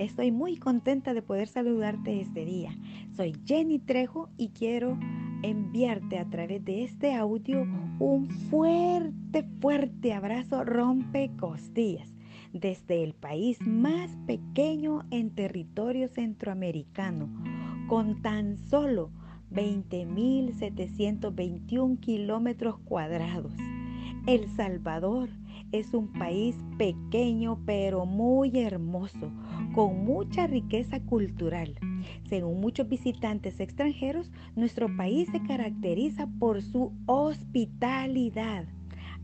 Estoy muy contenta de poder saludarte este día. Soy Jenny Trejo y quiero enviarte a través de este audio un fuerte, fuerte abrazo rompe costillas desde el país más pequeño en territorio centroamericano, con tan solo 20.721 kilómetros cuadrados. El Salvador es un país pequeño pero muy hermoso, con mucha riqueza cultural. Según muchos visitantes extranjeros, nuestro país se caracteriza por su hospitalidad.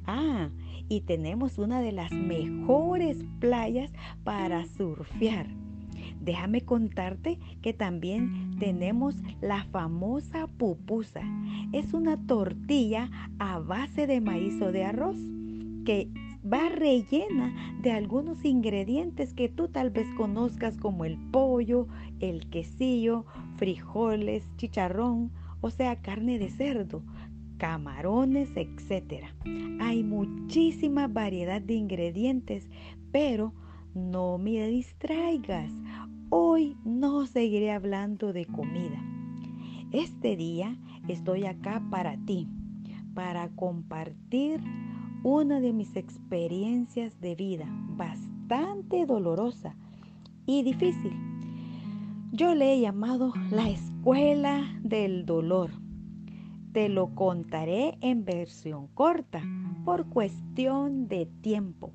Ah, y tenemos una de las mejores playas para surfear. Déjame contarte que también tenemos la famosa pupusa. Es una tortilla a base de maíz o de arroz que va rellena de algunos ingredientes que tú tal vez conozcas como el pollo, el quesillo, frijoles, chicharrón, o sea, carne de cerdo, camarones, etc. Hay muchísima variedad de ingredientes, pero no me distraigas. Hoy no seguiré hablando de comida. Este día estoy acá para ti, para compartir una de mis experiencias de vida bastante dolorosa y difícil. Yo le he llamado la escuela del dolor. Te lo contaré en versión corta por cuestión de tiempo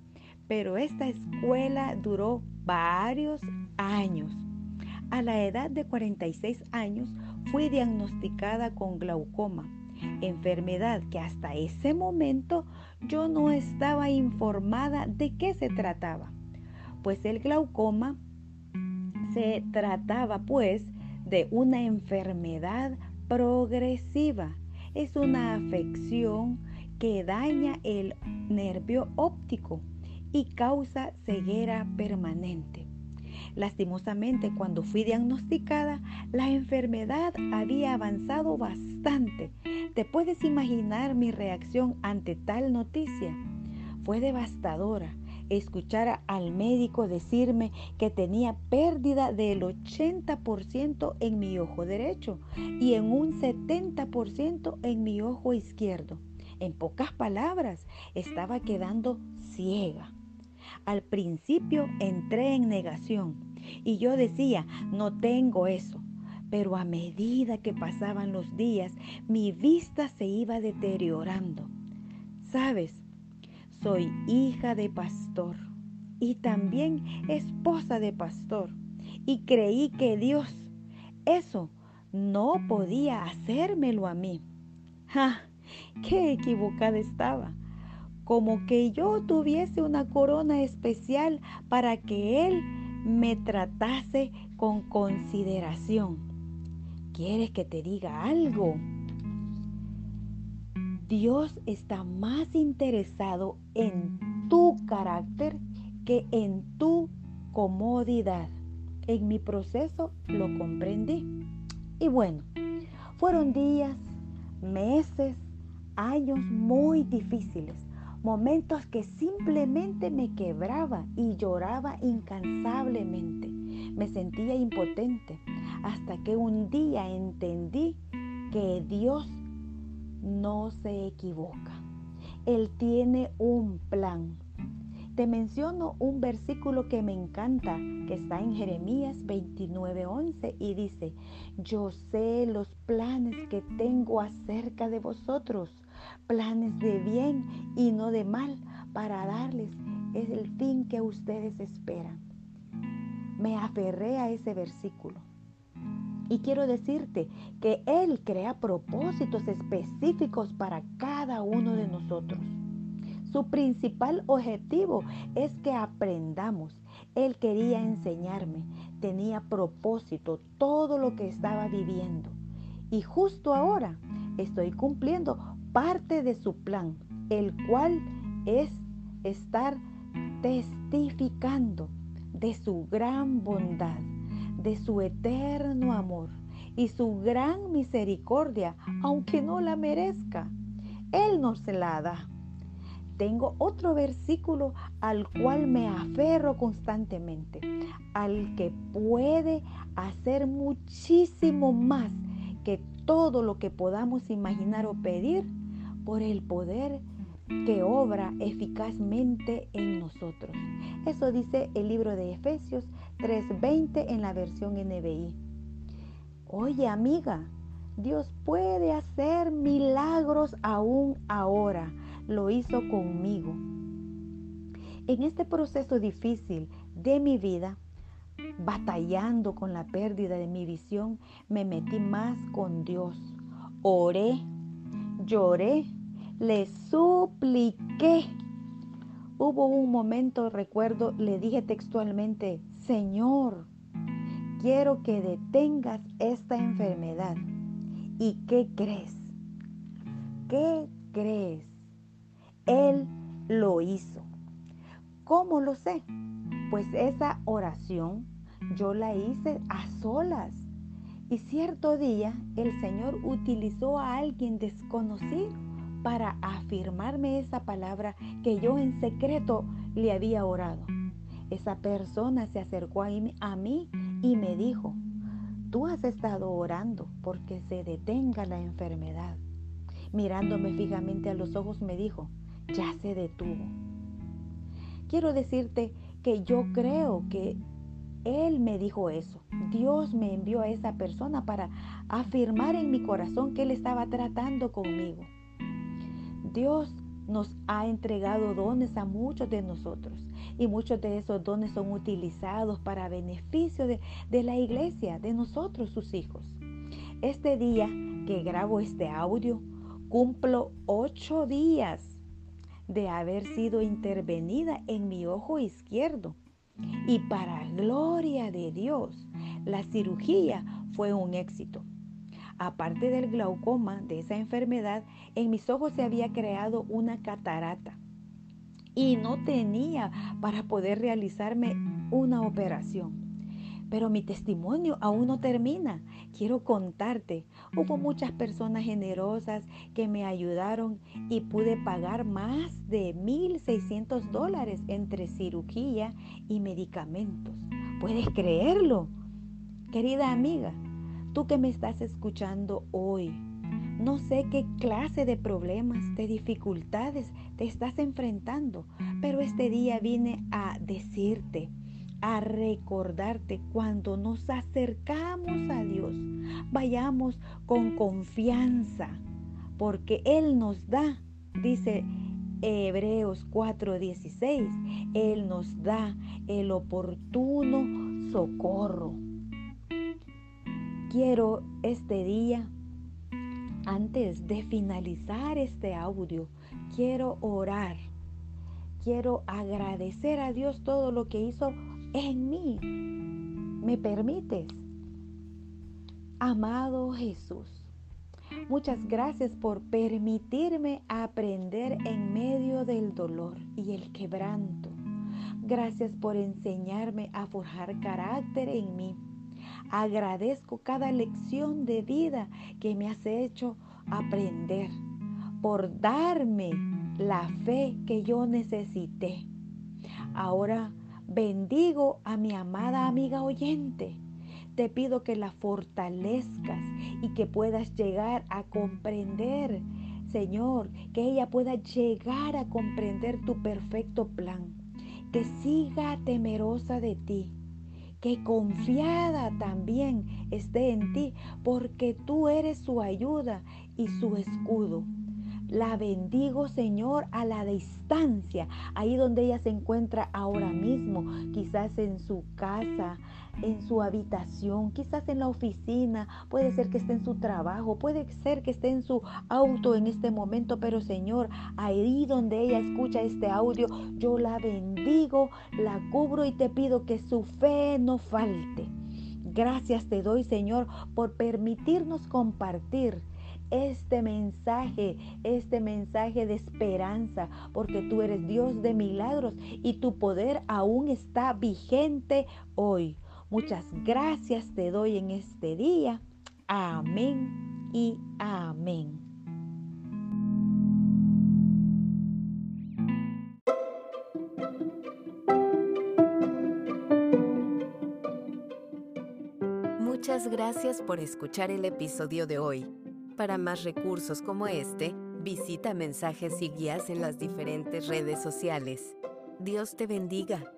pero esta escuela duró varios años. A la edad de 46 años fui diagnosticada con glaucoma, enfermedad que hasta ese momento yo no estaba informada de qué se trataba, pues el glaucoma se trataba pues de una enfermedad progresiva. Es una afección que daña el nervio óptico y causa ceguera permanente. Lastimosamente, cuando fui diagnosticada, la enfermedad había avanzado bastante. ¿Te puedes imaginar mi reacción ante tal noticia? Fue devastadora escuchar al médico decirme que tenía pérdida del 80% en mi ojo derecho y en un 70% en mi ojo izquierdo. En pocas palabras, estaba quedando ciega. Al principio entré en negación y yo decía, no tengo eso. Pero a medida que pasaban los días, mi vista se iba deteriorando. Sabes, soy hija de pastor y también esposa de pastor. Y creí que Dios, eso no podía hacérmelo a mí. ¡Ja! ¡Qué equivocada estaba! Como que yo tuviese una corona especial para que Él me tratase con consideración. ¿Quieres que te diga algo? Dios está más interesado en tu carácter que en tu comodidad. En mi proceso lo comprendí. Y bueno, fueron días, meses, años muy difíciles momentos que simplemente me quebraba y lloraba incansablemente. Me sentía impotente hasta que un día entendí que Dios no se equivoca. Él tiene un plan. Te menciono un versículo que me encanta, que está en Jeremías 29:11 y dice, yo sé los planes que tengo acerca de vosotros, planes de bien y no de mal, para darles es el fin que ustedes esperan. Me aferré a ese versículo. Y quiero decirte que Él crea propósitos específicos para cada uno de nosotros. Su principal objetivo es que aprendamos. Él quería enseñarme, tenía propósito todo lo que estaba viviendo. Y justo ahora estoy cumpliendo parte de su plan, el cual es estar testificando de su gran bondad, de su eterno amor y su gran misericordia, aunque no la merezca. Él nos la da. tengo otro versículo al cual me aferro constantemente, al que puede hacer muchísimo más que todo lo que podamos imaginar o pedir por el poder que obra eficazmente en nosotros. Eso dice el libro de Efesios 3:20 en la versión NBI. Oye amiga, Dios puede hacer milagros aún ahora. Lo hizo conmigo. En este proceso difícil de mi vida, batallando con la pérdida de mi visión, me metí más con Dios. Oré, lloré, le supliqué. Hubo un momento, recuerdo, le dije textualmente, Señor, quiero que detengas esta enfermedad. ¿Y qué crees? ¿Qué crees? Él lo hizo. ¿Cómo lo sé? Pues esa oración yo la hice a solas. Y cierto día el Señor utilizó a alguien desconocido para afirmarme esa palabra que yo en secreto le había orado. Esa persona se acercó a mí y me dijo, tú has estado orando porque se detenga la enfermedad. Mirándome fijamente a los ojos me dijo, ya se detuvo. Quiero decirte que yo creo que Él me dijo eso. Dios me envió a esa persona para afirmar en mi corazón que Él estaba tratando conmigo. Dios nos ha entregado dones a muchos de nosotros y muchos de esos dones son utilizados para beneficio de, la iglesia, de nosotros, sus hijos. Este día que grabo este audio, cumplo ocho días de haber sido intervenida en mi ojo izquierdo. Y para gloria de Dios, la cirugía fue un éxito. Aparte del glaucoma, de esa enfermedad, en mis ojos se había creado una catarata y no tenía para poder realizarme una operación. Pero mi testimonio aún no termina. Quiero contarte. Hubo muchas personas generosas que me ayudaron y pude pagar más de 1.600 dólares entre cirugía y medicamentos. ¿Puedes creerlo? Querida amiga, Tú que me estás escuchando hoy, no sé qué clase de problemas, de dificultades te estás enfrentando, pero este día vine a decirte, a recordarte cuando nos acercamos a Dios, vayamos con confianza, porque Él nos da, dice Hebreos 4:16, Él nos da el oportuno socorro quiero este día, antes de finalizar este audio, quiero orar. Quiero agradecer a Dios todo lo que hizo en mí. ¿Me permites? Amado Jesús, muchas gracias por permitirme aprender en medio del dolor y el quebranto. Gracias por enseñarme a forjar carácter en mí Agradezco cada lección de vida que me has hecho aprender por darme la fe que yo necesité. Ahora bendigo a mi amada amiga oyente. Te pido que la fortalezcas y que puedas llegar a comprender, Señor, que ella pueda llegar a comprender tu perfecto plan. Que siga temerosa de ti que confiada también esté en ti, porque tú eres su ayuda y su escudo. La bendigo, Señor, a la distancia, ahí donde ella se encuentra ahora mismo, quizás en su casa, en su habitación, quizás en la oficina, puede ser que esté en su trabajo, puede ser que esté en su auto en este momento, pero Señor, ahí donde ella escucha este audio, yo la bendigo, la cubro y te pido que su fe no falte. Gracias te doy, Señor, por permitirnos compartir este mensaje, este mensaje de esperanza, porque tú eres Dios de milagros y tu poder aún está vigente hoy. Muchas gracias te doy en este día. Amén y amén. Muchas gracias por escuchar el episodio de hoy. Para más recursos como este, visita mensajes y guías en las diferentes redes sociales. Dios te bendiga.